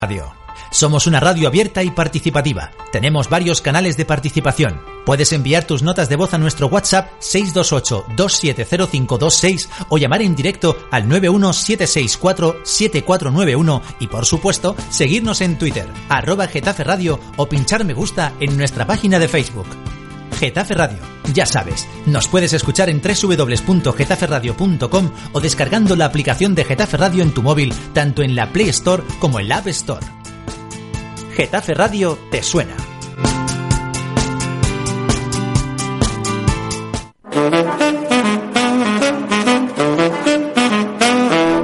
Radio. Somos una radio abierta y participativa. Tenemos varios canales de participación. Puedes enviar tus notas de voz a nuestro WhatsApp 628-270526 o llamar en directo al 91764-7491 y por supuesto seguirnos en Twitter, arroba Getafe Radio o pinchar me gusta en nuestra página de Facebook. Getafe Radio. Ya sabes, nos puedes escuchar en www.getaferradio.com o descargando la aplicación de Getafe Radio en tu móvil, tanto en la Play Store como en la App Store. Getafe Radio te suena.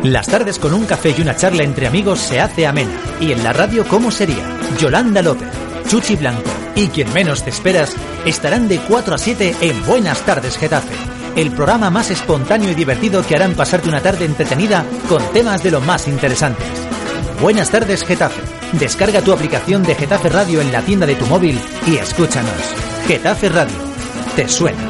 Las tardes con un café y una charla entre amigos se hace amena. Y en la radio, ¿cómo sería? Yolanda López, Chuchi Blanco y quien menos te esperas estarán de 4 a 7 en Buenas tardes Getafe. El programa más espontáneo y divertido que harán pasarte una tarde entretenida con temas de lo más interesantes. Buenas tardes Getafe. Descarga tu aplicación de Getafe Radio en la tienda de tu móvil y escúchanos. Getafe Radio. ¿Te suena?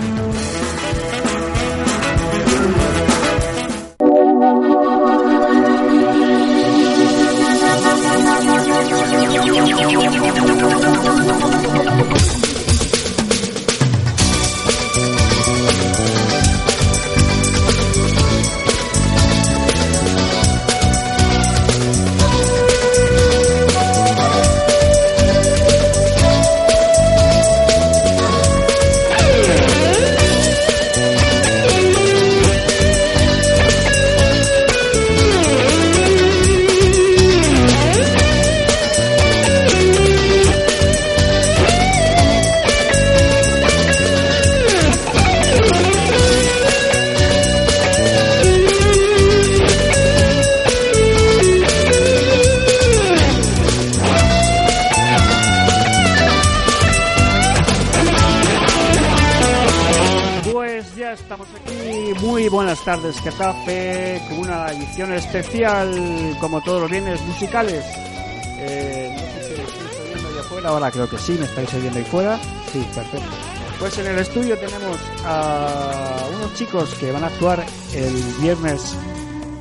Tardes, Getafe, con una edición especial, como todos los bienes musicales. Eh, no sé si me estáis oyendo ahí afuera, ahora creo que sí, me estáis oyendo ahí fuera. Sí, perfecto. Pues en el estudio tenemos a unos chicos que van a actuar el viernes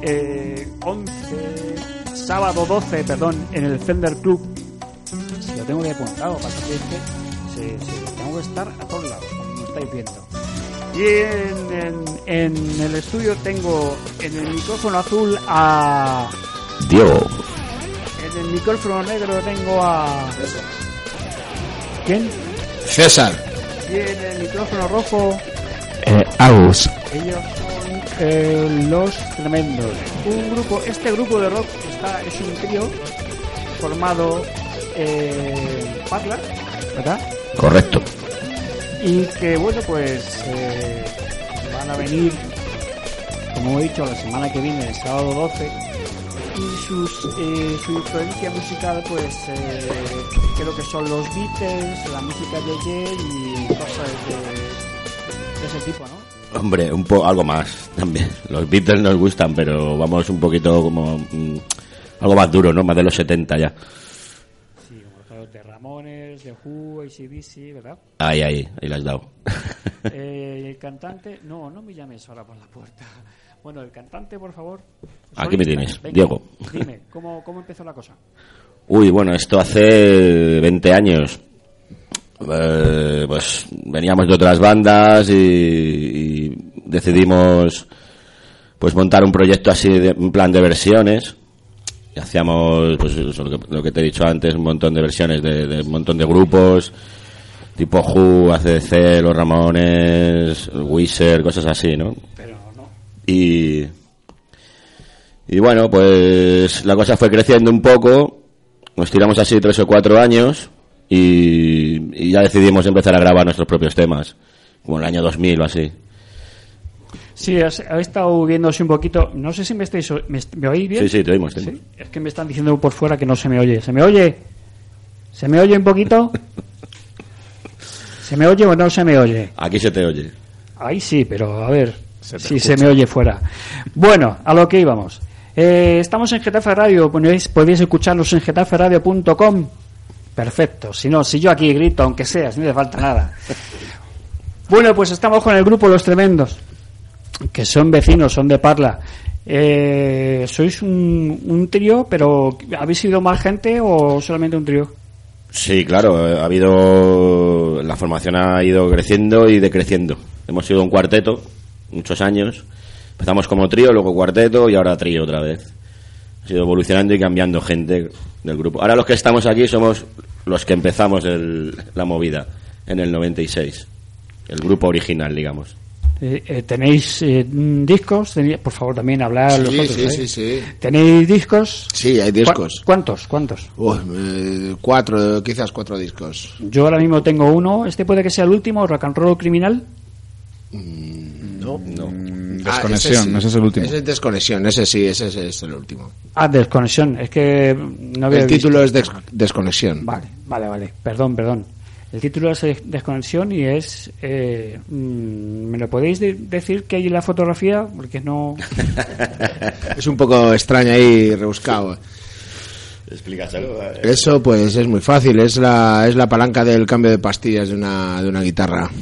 eh, 11, sábado 12, perdón, en el Fender Club. Si lo tengo que apuntado, pasa que se- se- tengo que estar a todos lados, como estáis viendo. Y en, en- en el estudio tengo en el micrófono azul a. Diego. En el micrófono negro tengo a. ¿Quién? César. Y en el micrófono rojo Eh, Agus. ellos son eh, los tremendos. Un grupo, este grupo de rock está, es un trío formado eh, ¿verdad? Correcto. Y que bueno pues eh, van a venir como he dicho la semana que viene el sábado 12 y sus, eh, su influencia musical pues eh, creo que son los Beatles la música de ayer y cosas de, de ese tipo ¿no? Hombre, un po algo más también. Los Beatles nos gustan, pero vamos un poquito como mm, algo más duro, ¿no? Más de los 70 ya. sí como los de Ramones de Who ACDC ¿verdad? Ahí, ahí, ahí la has dado. Eh, el cantante no no me llames ahora por la puerta bueno el cantante por favor Aquí me Solista. tienes, Venga, Diego. dime ¿cómo, cómo empezó la cosa Uy, bueno, esto hace 20 años. Eh, pues veníamos de otras bandas y, y decidimos pues montar un proyecto así de un plan de versiones y hacíamos pues eso, lo, que, lo que te he dicho antes un montón de versiones de, de un montón de grupos tipo Who, ACDC, Los Ramones, Wizard, cosas así, ¿no? pero no Y, y bueno, pues la cosa fue creciendo un poco, nos tiramos así tres o cuatro años y, y ya decidimos empezar a grabar nuestros propios temas, como en el año 2000 o así. Sí, has- he estado viéndose un poquito. No sé si me estáis. ¿Me, me oís bien? Sí, sí, te oímos. te Sí, oímos. Es que me están diciendo por fuera que no se me oye. ¿Se me oye? ¿Se me oye un poquito? ¿Se me oye o no se me oye? Aquí se te oye. Ahí sí, pero a ver Se si se me oye fuera. Bueno, a lo que íbamos. Eh, estamos en Getafe Radio, podéis, podéis escucharnos en getaferadio.com. Perfecto, si no, si yo aquí grito, aunque sea, si no hace falta nada. Bueno, pues estamos con el grupo Los Tremendos, que son vecinos, son de Parla. Eh, ¿Sois un, trío, pero habéis sido más gente o solamente un trío? Sí, claro, ha habido. La formación ha ido creciendo y decreciendo. Hemos sido un cuarteto, muchos años. Empezamos como trío, luego cuarteto y ahora trío otra vez. Ha sido evolucionando y cambiando gente del grupo. Ahora los que estamos aquí somos los que empezamos el- la movida en el 96. El grupo original, digamos. Eh, eh, ¿Tenéis eh, mm, discos? Por favor, también hablar Sí, los otros, sí, ¿eh? sí, sí. ¿Tenéis discos? Sí, hay discos. ¿Cu- ¿Cuántos? ¿Cuántos? Uy, eh, cuatro, quizás cuatro discos. Yo ahora mismo tengo uno. Este puede que sea el último, Rock and Roll Criminal. No, No. Desconexión, Ah, sí. ese es el último. Ese es Desconexión, ese sí, ese es, es el último. Ah, Desconexión. Es que no había El visto. título es Des- Desconexión. Vale, vale, vale. Perdón, perdón. El título es Desconexión y es... eh, mm, ¿Me lo podéis de- decir que hay en la fotografía? Porque no... Es un poco extraño ahí, rebuscado. Explícaselo. eh. Eso pues es muy fácil, es la, es la palanca del cambio de pastillas de una, de una guitarra.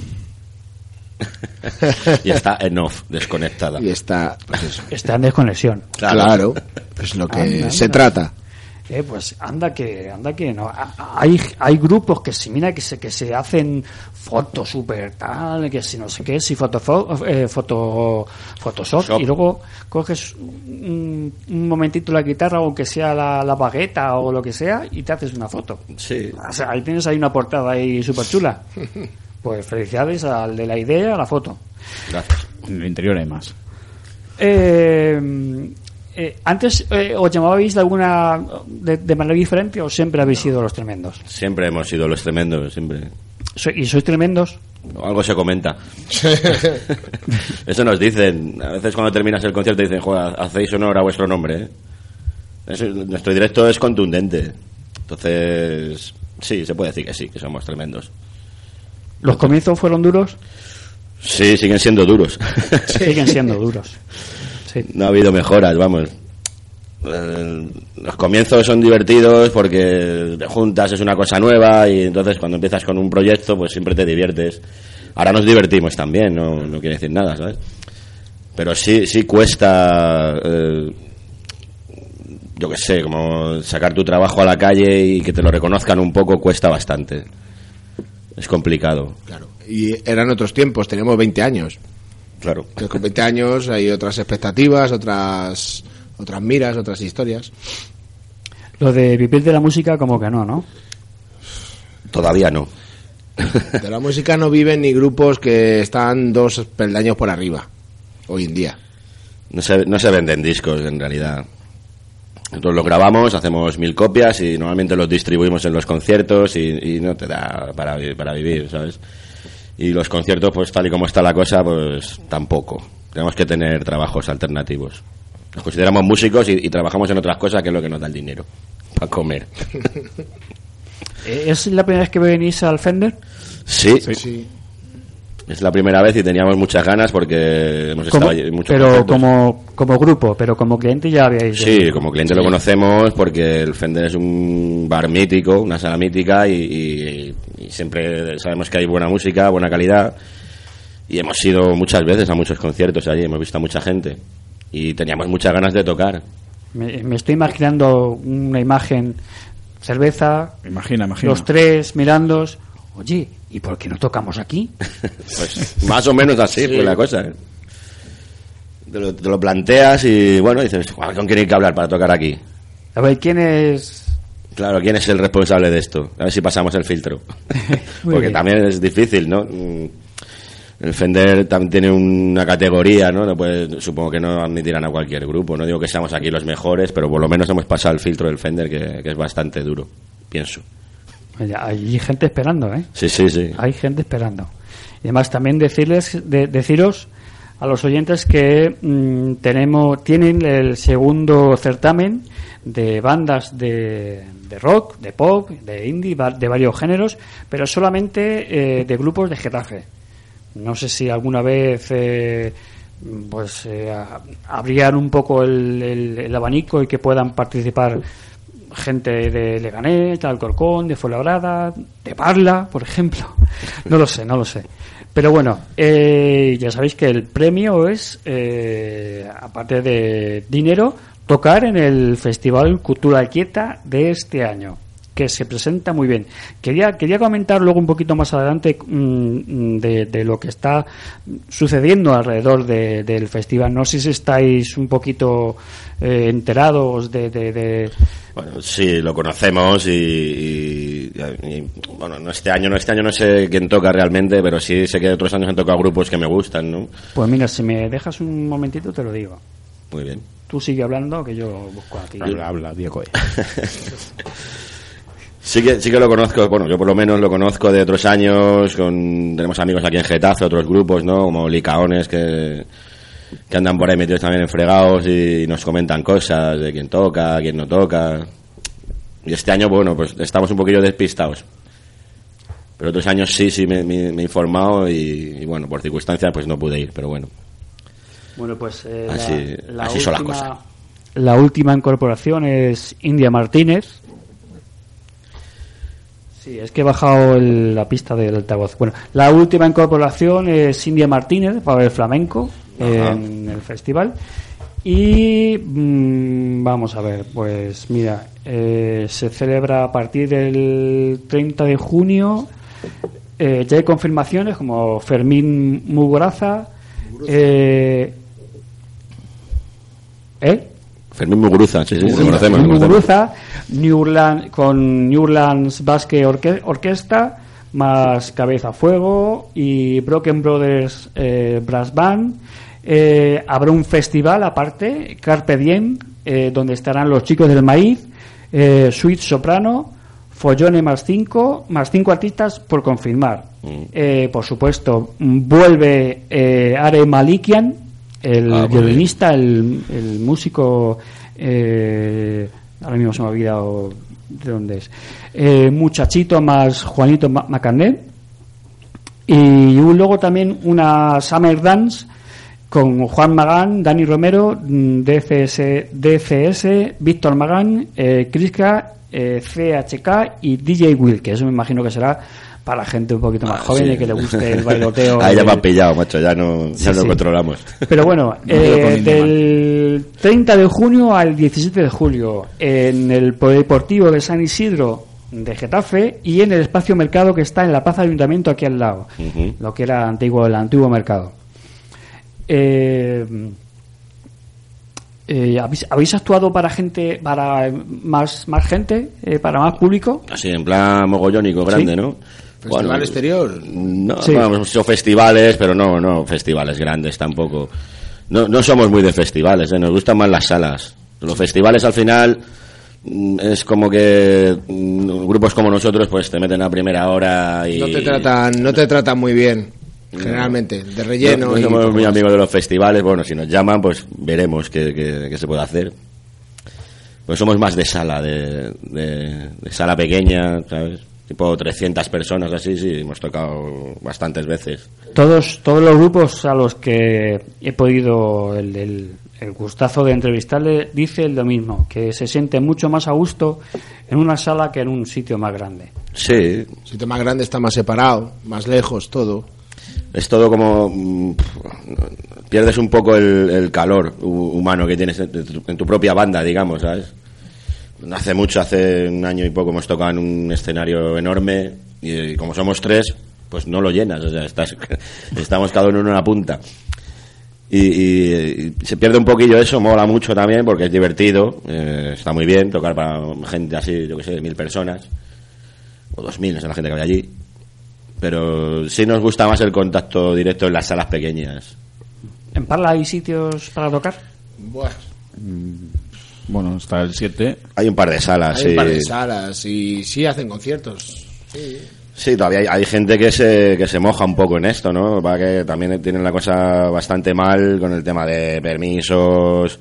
Y está en off, desconectada. Y está, pues. Está en desconexión. Claro, es lo que Anda, se trata. Eh, pues anda que, anda que no. Hay, hay grupos que se mira que se, que se hacen fotos super tal, que si no sé qué, si foto, eh, foto, Photoshop, Shop. y luego coges un, un momentito la guitarra, aunque sea la, la bagueta o lo que sea, y te haces una foto. Sí. O sea, ahí tienes ahí una portada ahí súper chula. Pues felicidades al de la idea, a la foto. Gracias. En el interior hay más. Eh, eh, antes eh, os llamabais de alguna de, de manera diferente o siempre habéis sido los tremendos Siempre hemos sido los tremendos, siempre. So- y sois tremendos Algo se comenta. Eso nos dicen. A veces cuando terminas el concierto dicen, joder, hacéis honor a vuestro nombre. ¿eh?". Eso- nuestro directo es contundente. Entonces, sí, se puede decir que sí, que somos tremendos. los comienzos fueron duros Sí, siguen siendo duros. siguen siendo duros sí. no ha habido mejoras, vamos. Eh, Los comienzos son divertidos porque te juntas, es una cosa nueva y entonces cuando empiezas con un proyecto pues siempre te diviertes. Ahora nos divertimos también, no, no quiere decir nada, ¿sabes? Pero sí, sí cuesta, eh, yo qué sé, como sacar tu trabajo a la calle y que te lo reconozcan un poco cuesta bastante. Es complicado, Claro. Y eran otros tiempos, teníamos 20 años. Claro. Que con 20 años hay otras expectativas, otras otras miras, otras historias. lo de vivir de la música como que no ¿no? Todavía no. De la música no viven ni grupos que están dos peldaños por arriba, hoy en día. No se, no se venden discos en realidad. Nosotros los grabamos, hacemos mil copias y normalmente los distribuimos en los conciertos y, y no te da para, para vivir, ¿sabes? Y los conciertos, pues tal y como está la cosa, pues tampoco. Tenemos que tener trabajos alternativos. Nos consideramos músicos y, y trabajamos en otras cosas que es lo que nos da el dinero. Para comer. Eh, ¿es la primera vez que venís al Fender? Sí, Sí. es la primera vez y teníamos muchas ganas porque hemos estado allí en muchos pero como, como grupo pero como cliente ya habíais Sí, como cliente lo conocemos porque el Fender es un bar mítico, una sala mítica y, y- y siempre sabemos que hay buena música, buena calidad y hemos ido muchas veces a muchos conciertos allí, hemos visto a mucha gente y teníamos muchas ganas de tocar. me, me estoy imaginando una imagen cerveza Imagina, imagina. los tres mirando oye ¿y por qué no tocamos aquí? Pues más o menos así fue la cosa. ¿eh? Te, lo, te lo planteas y bueno, dices, "Joder, ¿con quién hay que hablar para tocar aquí? a ver ¿quién es Claro, ¿quién es el responsable de esto? A ver si pasamos el filtro. Porque bien. también es difícil, ¿no? Mm, El Fender también tiene una categoría, ¿no? No puede- supongo que no admitirán a cualquier grupo. No digo que seamos aquí los mejores, pero por lo menos hemos pasado el filtro del Fender, que, que es bastante duro, pienso. Hay gente esperando ¿eh? Sí, sí, sí. hay gente esperando y además también decirles de- deciros a los oyentes que mm, tenemos tienen el segundo certamen de bandas de, de rock, de pop, de indie, de varios géneros, pero solamente eh, de grupos de Getafe. No sé si alguna vez eh, pues eh, abrían un poco el, el- el abanico y que puedan participar gente de Leganés, de Alcorcón, de Fuenlabrada, de Parla, por ejemplo. No lo sé, no lo sé. Pero bueno, eh, ya sabéis que el premio es, eh, aparte de dinero, tocar en el Festival Cultura Quieta de este año, que se presenta muy bien. Quería, quería comentar luego un poquito más adelante mm, de, lo que está sucediendo alrededor de- del festival. No sé si estáis un poquito eh, enterados de- de- de, Bueno, sí, lo conocemos y, y- y, bueno, no este año, no este año no sé quién toca realmente, pero sí sé que otros años han tocado grupos que me gustan, ¿no? Pues mira, si me dejas un momentito te lo digo. Muy bien. Tú sigue hablando que yo busco aquí. Habla, habla, Diego. Sí que, sí que lo conozco, bueno, yo por lo menos lo conozco de otros años, con, tenemos amigos aquí en Getafe, otros grupos, ¿no? Como Licaones que, que andan por ahí metidos también en fregados y nos comentan cosas de quién toca, quién no toca. Y este año, bueno, pues estamos un poquillo despistados. Pero otros años sí, sí me, me- me he informado y, y bueno, por circunstancias pues no pude ir, pero bueno. Bueno, pues eh, Así- la, la así son las cosas. la última incorporación es India Martínez. Sí, es que he bajado el- la pista del altavoz. Bueno, la última incorporación es India Martínez para el flamenco Ajá. en el festival. Y mm, vamos a ver, pues mira, eh, se celebra a partir del 30 de junio. Eh, ya hay confirmaciones como Fermín Mugoraza. Eh, ¿Eh? Fermín Muguruza, sí, sí, lo conocemos. Fermín. Muguruza, New Orleans- con New Orleans Basque Orque- Orquesta, más Cabeza a Fuego y Broken Brothers eh, Brass Band. Eh, habrá un festival aparte, Carpe Diem, eh, donde estarán los chicos del maíz, eh, Sweet Soprano, Follone más cinco, más cinco artistas por confirmar. Eh, por supuesto, mm, vuelve Are Malikian, el Ah, violinista, el, el músico, ahora mismo se me ha olvidado de dónde es, Muchachito más Juanito Ma- Macané. Y luego también una Summer Dance con Juan Magán, Dani Romero, mm, DFS, DCS, Víctor Magán, eh, Criska, eh, CHK y DJ Will, que eso me imagino que será para gente un poquito más Ah, joven sí. y que le guste el bailoteo. Ahí ya me han pillado, macho, ya no, ya Sí, lo controlamos. pero bueno, eh, del 30 de junio al 17 de julio en el Polideportivo de San Isidro de Getafe y en el espacio mercado que está en la Plaza Ayuntamiento aquí al lado, lo que era antiguo el antiguo mercado. Eh, eh, ¿habéis, habéis actuado para gente, para más más gente, eh, para más público? Así, en plan mogollónico, grande, Sí. ¿no? Festival exterior. No, Sí. bueno, hemos hecho festivales, pero no, no, festivales grandes tampoco. No, no somos muy de festivales, ¿eh? nos gustan más las salas. Los festivales al final mm, es como que mm, grupos como nosotros pues te meten a primera hora y... No te tratan, no te tratan muy bien, generalmente, de relleno. No, no y somos poco muy amigos de los festivales, bueno, si nos llaman pues veremos qué, qué- qué se puede hacer. Pues somos más de sala, de, de- de sala pequeña, ¿sabes? Tipo 300 personas así, sí, hemos tocado bastantes veces. Todos, todos los grupos a los que he podido el, el- el gustazo de entrevistarle dice lo mismo, que se siente mucho más a gusto en una sala que en un sitio más grande. Sí, El sitio más grande está más separado, más lejos, todo. Es todo como... mm, pierdes un poco el, calor hu- humano que tienes en tu, propia banda, digamos, ¿sabes? Hace mucho, hace un año y poco hemos tocado en un escenario enorme y, como somos tres, pues no lo llenas, o sea, estás, estamos cada uno en una punta. Y, se pierde un poquillo eso, mola mucho también porque es divertido, eh, está muy bien tocar para gente así, yo que sé, mil personas, o dos mil, es la gente que hay allí. Pero sí nos gusta más el contacto directo en las salas pequeñas. ¿En Parla hay sitios para tocar? Buah, Bueno, está el 7. Hay un par de salas, hay sí. un par de salas y sí hacen conciertos. Sí. Sí, todavía hay, hay gente que se, que se moja un poco en esto, ¿no? Para que también tienen la cosa bastante mal con el tema de permisos,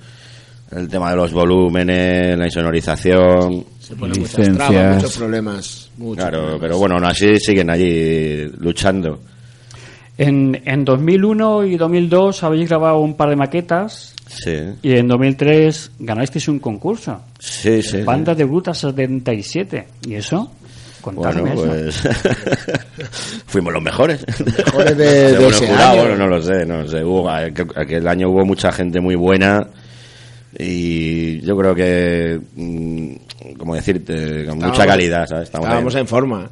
el tema de los volúmenes, la insonorización. Se ponen muchas trabas, muchos problemas. muchos Claro, problemas. pero bueno, aún así siguen allí luchando. En, en 2001 y 2002 habéis grabado un par de maquetas Sí, y en 2003 ganasteis un concurso. sí, sí. Banda de Bruta 77. ¿Y eso? Contadme Bueno, eso. pues fuimos los mejores. Mejores de- de ese jurado, año. Bueno, no lo sé, no sé. Hubo, aquel, aquel año hubo mucha gente muy buena y yo creo que, mm, como decirte, con mucha calidad, ¿sabes? Estamos Estábamos ahí. en forma.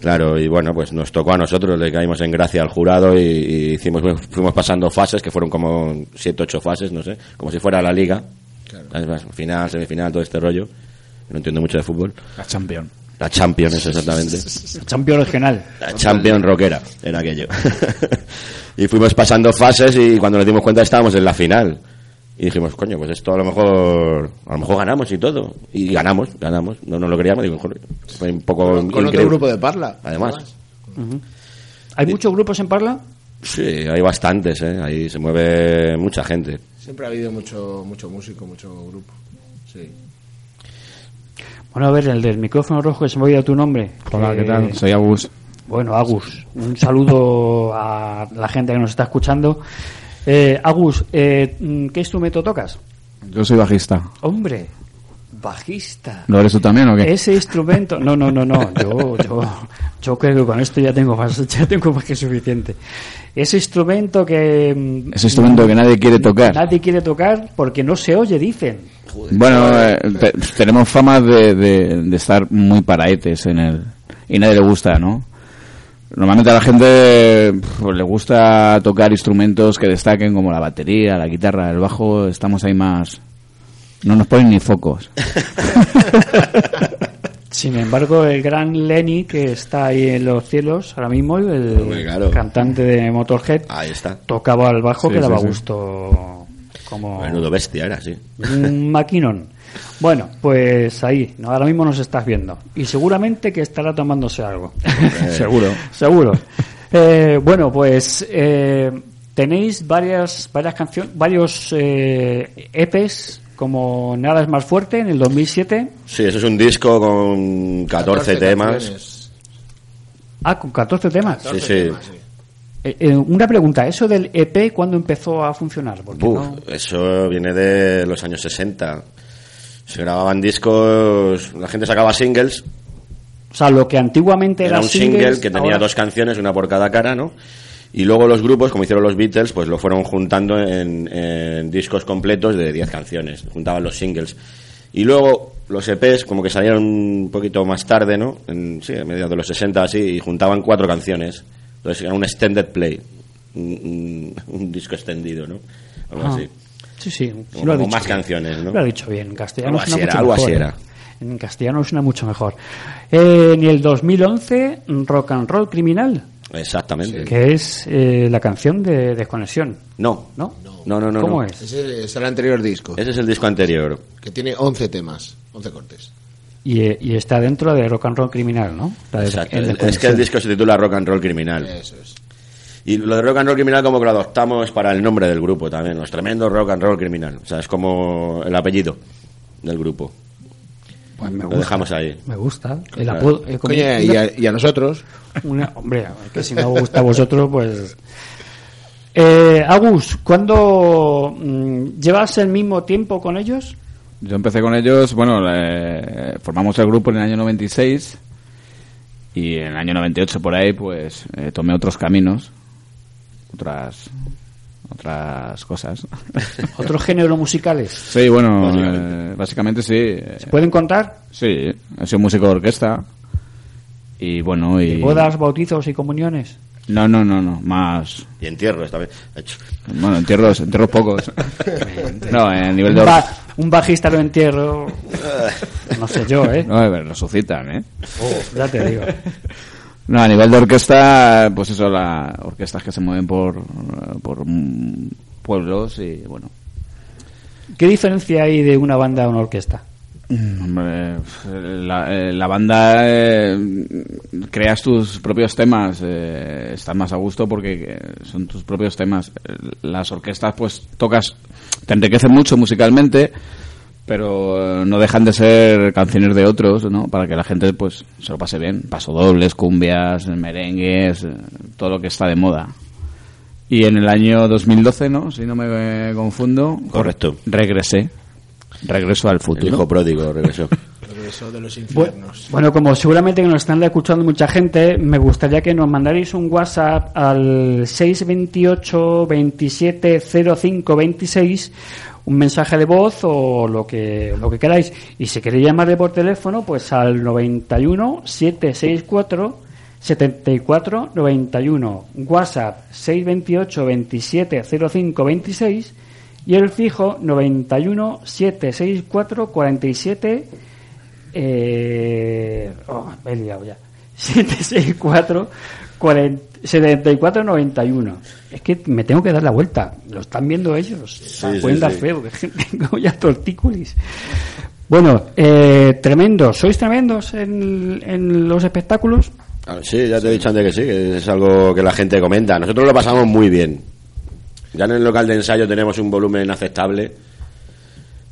Claro, y bueno, pues nos tocó a nosotros, le caímos en gracia al jurado y, y hicimos, fuimos pasando fases, que fueron como siete, ocho fases, no sé, como si fuera la liga. ¿Sabes? Final, semifinal, todo este rollo. No entiendo mucho de fútbol. La Champion. La Champions, exactamente. Champion regional. La Champion Rockera, era aquello. y fuimos pasando fases y cuando nos dimos cuenta estábamos en la final. Y dijimos, coño, pues esto a lo mejor, a lo mejor ganamos y todo. Y ganamos, ganamos. No nos lo queríamos, digo, joder, fue un poco Con, con otro grupo de Parla. Además. ¿Hay muchos grupos en Parla? Sí, hay bastantes, ¿eh? Ahí se mueve mucha gente. Siempre ha habido mucho, mucho músico, mucho grupo. Sí. Bueno, a ver, el del micrófono rojo, que se me ha olvidado tu nombre. Hola, ¿qué Eh, tal? Soy Agus. Bueno, Agus, un saludo a la gente que nos está escuchando. Eh, Agus, eh, ¿qué instrumento tocas? Yo soy bajista. Hombre, bajista. ¿Lo eres tú también o qué? Ese instrumento, no, no, no, no, yo, yo, yo creo que con esto ya tengo más, ya tengo más que suficiente. Ese instrumento que mm, Ese instrumento que nadie quiere tocar. nadie quiere tocar porque no se oye, dicen. Bueno, eh, te- tenemos fama de, de- de estar muy paraetes en el... Y nadie le gusta, ¿no? Normalmente a la gente pues, le gusta tocar instrumentos que destaquen como la batería, la guitarra, el bajo. Estamos ahí más... No nos ponen ni focos. Sin embargo, el gran Lenny que está ahí en los cielos ahora mismo, el claro. cantante de Motorhead, Ahí está. tocaba al bajo Sí, que sí, daba sí. gusto como Menudo bestia era, sí. un maquinón. Bueno, pues ahí, ¿no? ahora mismo nos estás viendo. Y seguramente que estará tomándose algo. Seguro. Seguro. Eh, bueno, pues eh, tenéis varias, varias canciones, varios eh, EPs como Nada es más fuerte en el 2007. Sí, eso es un disco con 14, temas. canciones. Ah, con 14 temas. Sí, sí. temas, sí. Eh, eh, una pregunta, ¿eso del EP cuándo empezó a funcionar? Porque Buf, no- Eso viene de los años 60. Se grababan discos, la gente sacaba singles. O sea, lo que antiguamente Era era, un single que tenía ahora- dos canciones, una por cada cara, ¿no? Y luego los grupos, como hicieron los Beatles, pues lo fueron juntando en, en discos completos de 10 canciones. Juntaban los singles. Y luego los EPs, como que salieron un poquito más tarde, ¿no? En, sí, a mediados de los 60 así, y juntaban cuatro canciones. Entonces era un extended play. Un, un- un disco extendido, ¿no? Algo Ah, así. Sí, sí. lo dicho más bien. canciones, ¿no? Lo ha dicho bien. En castellano Algo suena así era, mucho algo mejor. así ¿eh? era. En castellano suena mucho mejor. Eh, en el 2011, Rock and Roll Criminal, Exactamente. que es eh, la canción de Desconexión. No. ¿No? No, no, no. ¿Cómo no. es? Ese es el anterior disco, Ese es el disco anterior. que tiene 11 temas, 11 cortes. Y, eh, y está dentro de Rock and Roll Criminal, ¿no? La de- Exacto. Es que el disco se titula Rock and Roll Criminal. Eso es. Y lo de Rock and Roll Criminal como que lo adoptamos para el nombre del grupo también. Los tremendos Rock and Roll Criminal. O sea, es como el apellido del grupo. Pues me Lo gusta. dejamos ahí. Me gusta. El Claro. apodo- eh, como Coño, una- y a, y a nosotros, Una- hombre, que si no os gusta a vosotros, pues. Eh, Agus, ¿cuándo mm, llevas el mismo tiempo con ellos? Yo empecé con ellos, bueno, eh, formamos el grupo en el año 96 y en el año 98 por ahí pues eh, tomé otros caminos, otras otras cosas. ¿Otros géneros musicales? sí, bueno, Básicamente. eh, básicamente sí. eh, ¿Pueden contar? Sí, he sido músico de orquesta y bueno, y... ¿Bodas, bautizos y comuniones? No, no, no, no, más... Y entierro esta vez. Hecho. Bueno, entierros, entierros pocos. no, a nivel Un, de... ba- un bajista lo entierro. No sé yo, ¿eh? No, resucitan, ¿eh? Oh, ya te digo. No, a nivel de orquesta, pues eso, las orquestas que se mueven por, por mm, pueblos y bueno. ¿Qué diferencia hay de una banda a una orquesta? Mm, Hombre, la, eh, la banda eh, creas tus propios temas, eh, estás más a gusto porque eh, son tus propios temas. Las orquestas, pues tocas, te enriquecen mucho musicalmente, pero eh, no dejan de ser canciones de otros, ¿no? Para que la gente, pues, se lo pase bien. Pasodobles, cumbias, merengues, eh, todo lo que está de moda. Y en el año 2012, ¿no? Si no me eh, confundo. Correcto. Regresé. Regreso al El futuro. hijo pródigo regresó. Regreso de los infiernos. Bueno, como seguramente que nos están escuchando mucha gente, me gustaría que nos mandarais un WhatsApp al 628 27 05 26, un mensaje de voz o lo que, lo que queráis. Y si queréis llamarle por teléfono, pues al 91 764 74 91. WhatsApp 628 27 05 26 y el fijo 91 764 47 eh, oh, me he liado ya. 764 40 74 91. Es que me tengo que dar la vuelta. Lo están viendo ellos. Sí, Pueden sí, dar sí. feo, que tengo ya tortícolis. Bueno, eh, tremendos. ¿Sois tremendos en, en los espectáculos? Ah, Sí, ya te he dicho antes que sí, que es algo que la gente comenta. Nosotros lo pasamos muy bien. Ya en el local de ensayo tenemos un volumen aceptable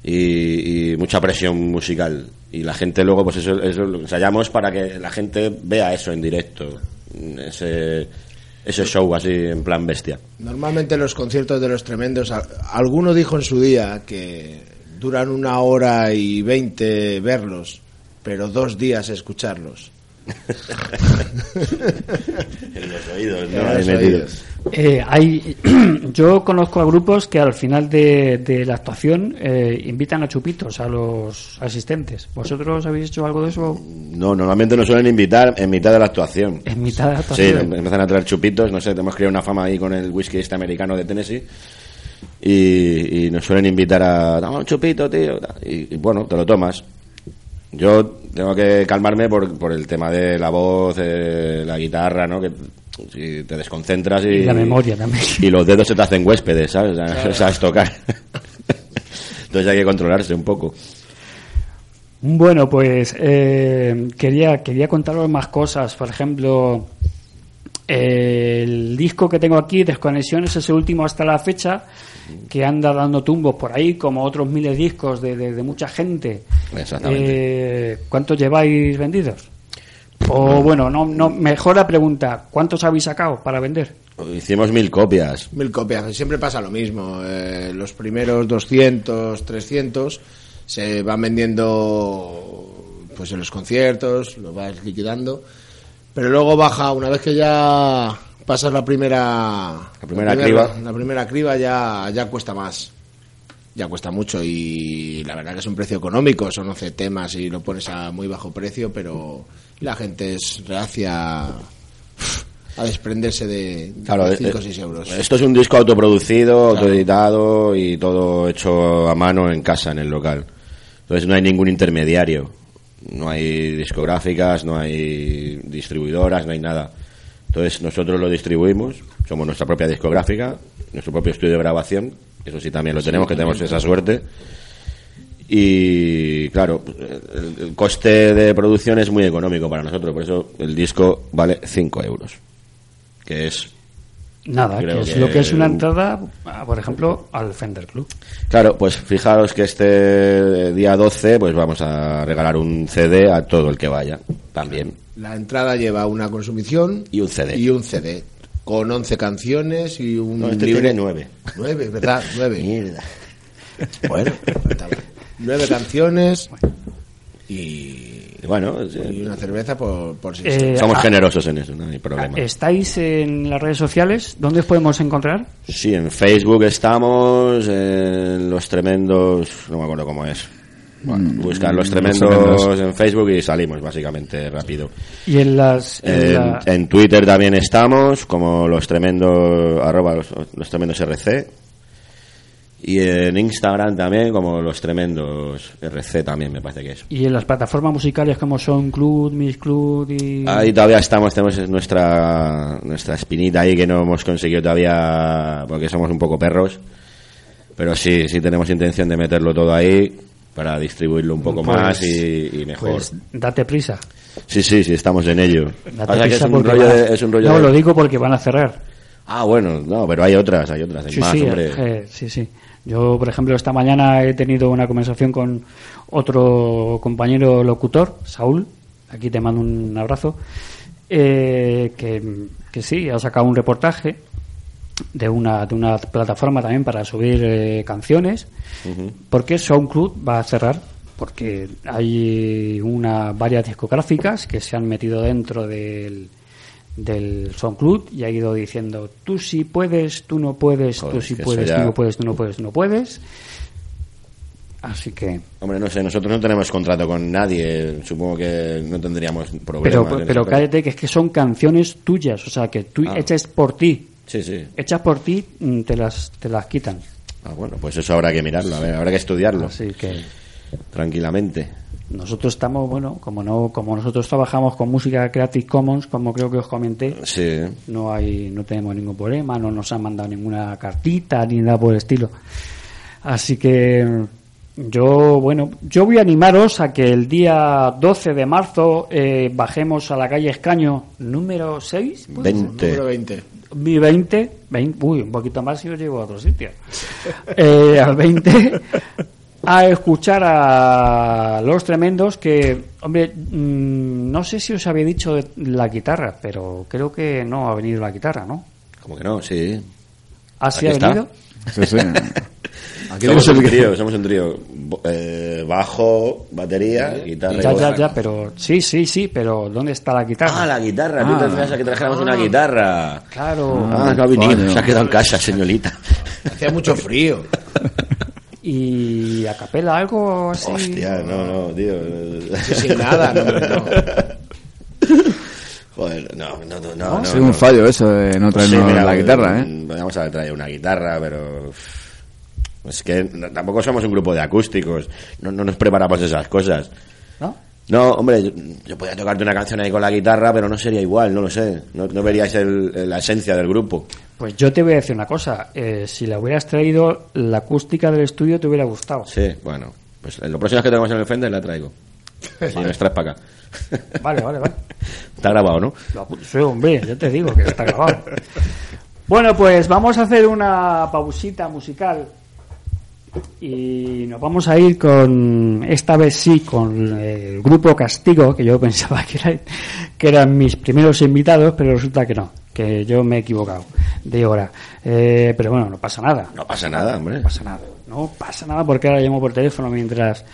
y, y mucha presión musical. Y la gente luego, pues eso, eso lo ensayamos para que la gente vea eso en directo. Ese, ese show así en plan bestia. Normalmente los conciertos de los tremendos, alguno dijo en su día que duran una hora y veinte verlos, pero dos días escucharlos. En los oídos, En ¿no? los oídos. Eh, hay, yo conozco a grupos que al final de, de la actuación eh, invitan a chupitos a los asistentes. ¿Vosotros habéis hecho algo de eso No, normalmente nos suelen invitar en mitad de la actuación. en mitad de la Sí, actuación? empiezan a traer chupitos, no sé, hemos creado una fama ahí con el whisky este americano de Tennessee. Y, y nos suelen invitar a, dame un chupito, tío. Y, y bueno, te lo tomas. Yo tengo que calmarme por, por el tema de la voz, eh, la guitarra, ¿no? Que si te desconcentras y, Y la memoria también. y los dedos se te hacen huéspedes, ¿sabes? Sabes tocar. Entonces hay que controlarse un poco. Bueno, pues eh, quería, quería contaros más cosas. Por ejemplo, eh, el disco que tengo aquí, Desconexiones, es el último hasta la fecha, que anda dando tumbos por ahí, como otros miles de discos de, de- de mucha gente. Exactamente. Eh, ¿Cuántos lleváis vendidos? O bueno, no, no, mejor la pregunta, ¿cuántos habéis sacado para vender? Hicimos mil copias. Mil copias, siempre pasa lo mismo. eh, los primeros 200, 300 se van vendiendo pues en los conciertos, lo vas liquidando, pero luego baja una vez que ya pasas la primera La primera criba. la primera criba ya ya cuesta más. Ya cuesta mucho y la verdad que es un precio económico, son 11 temas y lo pones a muy bajo precio, pero la gente es reacia a desprenderse de Claro, 5 o eh, 6 euros. Esto es un disco autoproducido, autoeditado y todo hecho a mano en casa, en el local. Entonces no hay ningún intermediario. No hay discográficas, no hay distribuidoras, no hay nada. Entonces nosotros lo distribuimos, somos nuestra propia discográfica, nuestro propio estudio de grabación, eso sí también lo tenemos, que tenemos esa suerte. Y claro, el, el coste de producción es muy económico para nosotros, por eso el disco vale 5 euros, que es Nada, que es que- lo que es una entrada, por ejemplo, al Fender Club. Claro, pues fijaros que este día 12 pues vamos a regalar un CD a todo el que vaya, también. La entrada lleva una consumición Y un CD. y un CD con 11 canciones y un No, este libre nueve. Nueve, ¿verdad? Nueve. Mierda. Bueno, nueve canciones y, Bueno, y una cerveza por, por si Eh, somos ah, generosos en eso, no hay problema. ¿Estáis en las redes sociales? ¿Dónde os podemos encontrar? Sí, en Facebook estamos, en Los Tremendos, no me acuerdo cómo es. Bueno, buscar Los Tremendos, Tremendos. en Facebook y salimos básicamente rápido. Y en las... en En, la- en Twitter también estamos, como Los Tremendos, arroba los, los Tremendos RC. Y en Instagram también, como Los Tremendos RC también me parece que es. y en las plataformas musicales como son Club, Miss Club y... Ahí todavía estamos, tenemos nuestra, nuestra espinita ahí que no hemos conseguido todavía porque somos un poco perros. Pero sí, sí tenemos intención de meterlo todo ahí para distribuirlo un poco Pues- más y, y mejor. Pues date prisa. sí, sí, sí, estamos en ello. Date que es un porque rollo van a- de, es un rollo no, de- lo digo porque van a cerrar. Ah, bueno, no, pero hay otras, hay otras, hay Sí, más, sí, hombre. eh, sí, sí. Yo, por ejemplo, esta mañana he tenido una conversación con otro compañero locutor, Saúl. Aquí te mando un abrazo. eh, que, que sí, ha sacado un reportaje de una, de una plataforma también para subir eh, canciones. Porque SoundCloud va a cerrar. Porque hay una, varias discográficas que se han metido dentro del, del SoundCloud y ha ido diciendo tú sí puedes, tú no puedes, Joder, tú sí puedes, eso tú ya- no puedes, tú no puedes, tú no puedes. Así que, Hombre, no sé, nosotros no tenemos contrato con nadie, supongo que no tendríamos problemas. pero, pero cállate que es que son canciones tuyas, o sea que tú Ah. hechas por ti, Sí, sí. hechas por ti, mm, te las, te las quitan. Ah, bueno, pues eso habrá que mirarlo, a ver, habrá que estudiarlo Así que tranquilamente. nosotros estamos, bueno, como no, como nosotros trabajamos con música Creative Commons, como creo que os comenté, Sí. no hay, no tenemos ningún problema, no nos han mandado ninguna cartita ni nada por el estilo. Así que yo, bueno, yo voy a animaros a que el día 12 de marzo eh, bajemos a la calle Escaño número 6, ¿puede ser? 20. Número 20. Mi 20, 20, uy, un poquito más y os llevo a otro sitio. Eh, al 20 a escuchar a los tremendos que, hombre, mm, no sé si os había dicho de la guitarra, pero creo que no ha venido la guitarra, ¿no? Como que no, sí. ¿Ah, sí Aquí ha está. venido? Sí, sí. Aquí somos un trío, somos un trío. Eh, bajo, batería, guitarra y Ya, voz. ya, ya, pero sí, sí, sí, pero ¿dónde está la guitarra? Ah, la guitarra, tú Ah. te refieres a que trajéramos una guitarra. Claro. Ah, no ha venido, se ha quedado en casa, señorita. Hacía mucho frío. ¿Y a capela algo así? Hostia, no, no, tío. Sí, sin nada, no, no. Joder, no, no, no, no. Ha no, un fallo eso de no traernos sí, mira, la guitarra, ¿eh? Podríamos haber traído una guitarra, pero. Es que tampoco somos un grupo de acústicos. No, no nos preparamos esas cosas. ¿No? No, hombre, yo, yo podía tocarte una canción ahí con la guitarra, pero no sería igual, no lo sé. No, no veríais el- la esencia del grupo. Pues yo te voy a decir una cosa. eh, si la hubieras traído, la acústica del estudio te hubiera gustado. Sí, bueno. Pues lo próximo que tenemos en el Fender la traigo. Si nos traes para acá. Vale, vale, vale. Está grabado, ¿no? Apu- Sí, hombre, ya te digo que está grabado. Bueno, pues vamos a hacer una pausita musical y nos vamos a ir con, esta vez sí, con el grupo Castigo, que yo pensaba que, era- que eran mis primeros invitados, pero resulta que no, que yo me he equivocado de hora. Eh, pero bueno, no pasa nada. No pasa nada, hombre. No pasa nada. No pasa nada porque ahora llamo por teléfono mientras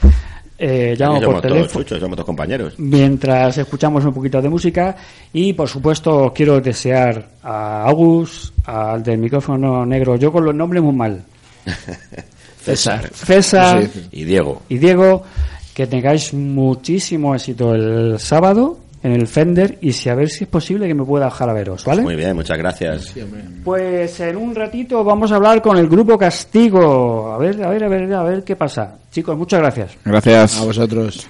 eh, llamo por somos todos teléfono chuchos, somos todos compañeros. mientras escuchamos un poquito de música y por supuesto quiero desear a Agus, al del micrófono negro, yo con los nombres muy mal, César. César Sí, sí. Y Diego. y Diego, que tengáis muchísimo éxito el sábado en el Fender y si a ver si es posible que me pueda bajar a veros, ¿vale? Muy bien, muchas gracias. Pues en un ratito vamos a hablar con el grupo Castigo. A ver, a ver, a ver, a ver qué pasa. Chicos, muchas gracias. Gracias. A vosotros.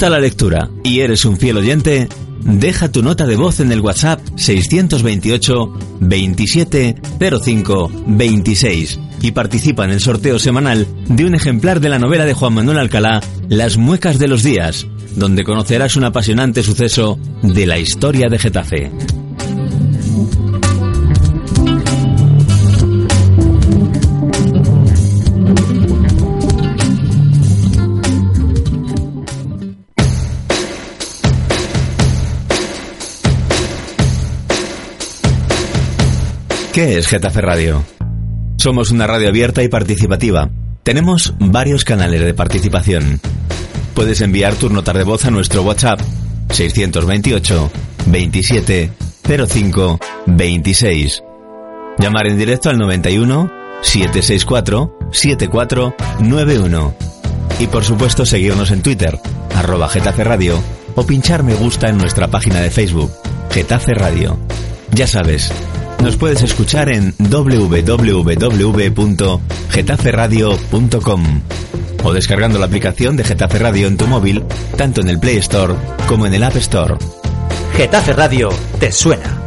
Gusta la lectura y eres un fiel oyente, deja tu nota de voz en el WhatsApp 628 27 05 26 y participa en el sorteo semanal de un ejemplar de la novela de Juan Manuel Alcalá, Las muecas de los días, donde conocerás un apasionante suceso de la historia de Getafe. ¿Qué es Getafe Radio? Somos una radio abierta y participativa. Tenemos varios canales de participación. Puedes enviar tu nota de voz a nuestro WhatsApp 628 27 05 26. Llamar en directo al 91 764 7491. Y por supuesto seguirnos en Twitter, arroba Getafe Radio, o pinchar me gusta en nuestra página de Facebook, Getafe Radio. Ya sabes, nos puedes escuchar en www.getaferadio.com o descargando la aplicación de Getafe Radio en tu móvil, tanto en el Play Store como en el App Store. Getafe Radio te suena.